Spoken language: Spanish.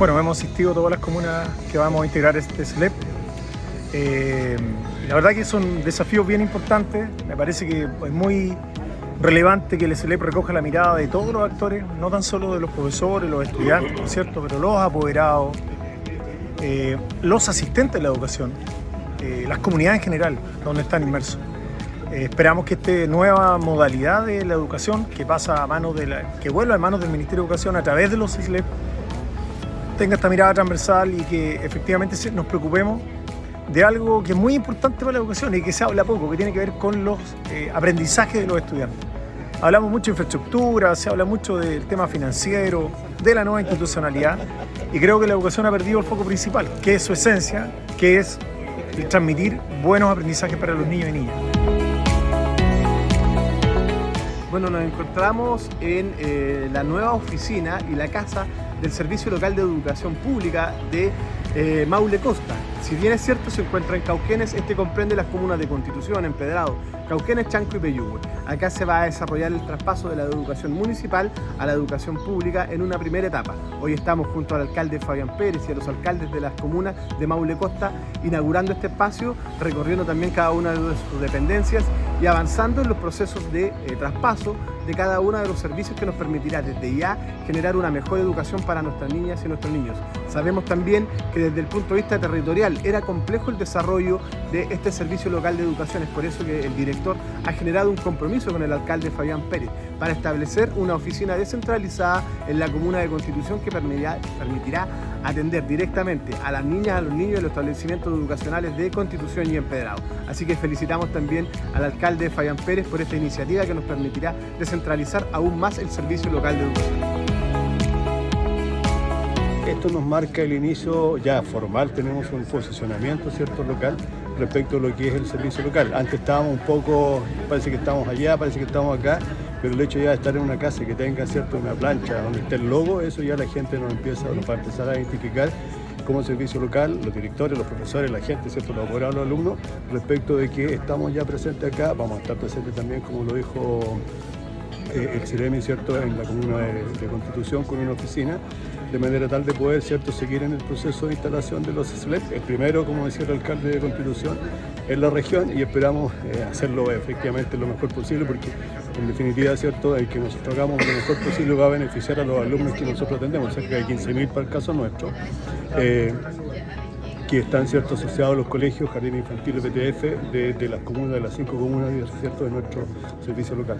Bueno, hemos asistido a todas las comunas que vamos a integrar este SLEP. Eh, la verdad que son desafíos bien importantes. Me parece que es muy relevante que el SLEP recoja la mirada de todos los actores, no tan solo de los profesores, los estudiantes, por cierto, pero los apoderados, eh, los asistentes de la educación, eh, las comunidades en general, donde están inmersos. esperamos que esta nueva modalidad de la educación, que pasa a manos de la, que vuelva a manos del Ministerio de Educación a través de los SLEP, tenga esta mirada transversal y que efectivamente nos preocupemos de algo que es muy importante para la educación y que se habla poco, que tiene que ver con los eh, aprendizajes de los estudiantes. Hablamos mucho de infraestructura, se habla mucho del tema financiero, de la nueva institucionalidad y creo que la educación ha perdido el foco principal, que es su esencia, que es transmitir buenos aprendizajes para los niños y niñas. Bueno, nos encontramos en eh, la nueva oficina y la casa del Servicio Local de Educación Pública de eh, Maule Costa. Si bien es cierto, se encuentra en Cauquenes, este comprende las comunas de Constitución, Empedrado, Cauquenes, Chanco y Peyúgue. Acá se va a desarrollar el traspaso de la educación municipal a la educación pública en una primera etapa. Hoy estamos junto al alcalde Fabián Pérez y a los alcaldes de las comunas de Maule Costa inaugurando este espacio, recorriendo también cada una de sus dependencias y avanzando en los procesos de eh, traspaso de cada uno de los servicios que nos permitirá desde ya generar una mejor educación para nuestras niñas y nuestros niños. Sabemos también que desde el punto de vista territorial era complejo el desarrollo de este servicio local de educación, es por eso que el director ha generado un compromiso con el alcalde Fabián Pérez para establecer una oficina descentralizada en la comuna de Constitución que permitirá, atender directamente a las niñas, a los niños de los establecimientos educacionales de Constitución y Empedrado. Así que felicitamos también al alcalde Fabián Pérez por esta iniciativa que nos permitirá descentralizar aún más el servicio local de educación. Esto nos marca el inicio ya formal, tenemos un posicionamiento cierto local respecto a lo que es el servicio local. Antes estábamos un poco, parece que estamos allá, parece que estamos acá, pero el hecho ya de estar en una casa que tenga cierto una plancha donde esté el logo, eso ya la gente nos empieza, nos va a empezar a identificar como servicio local, los directores, los profesores, la gente, ¿cierto? los apoderados, los alumnos, respecto de que estamos ya presentes acá, vamos a estar presentes también, como lo dijo eh, el CIREMI, ¿cierto?, en la comuna de, Constitución con una oficina, de manera tal de poder, ¿cierto?, seguir en el proceso de instalación de los SLEP, el primero, como decía el alcalde de Constitución, en la región y esperamos eh, hacerlo efectivamente lo mejor posible porque en definitiva, ¿cierto?, el que nosotros hagamos lo mejor posible va a beneficiar a los alumnos que nosotros atendemos, cerca de 15.000 para el caso nuestro. Eh, que están ¿cierto? asociados a los colegios, jardines infantiles, de, de las comunas, de las cinco comunas ¿cierto? de nuestro servicio local.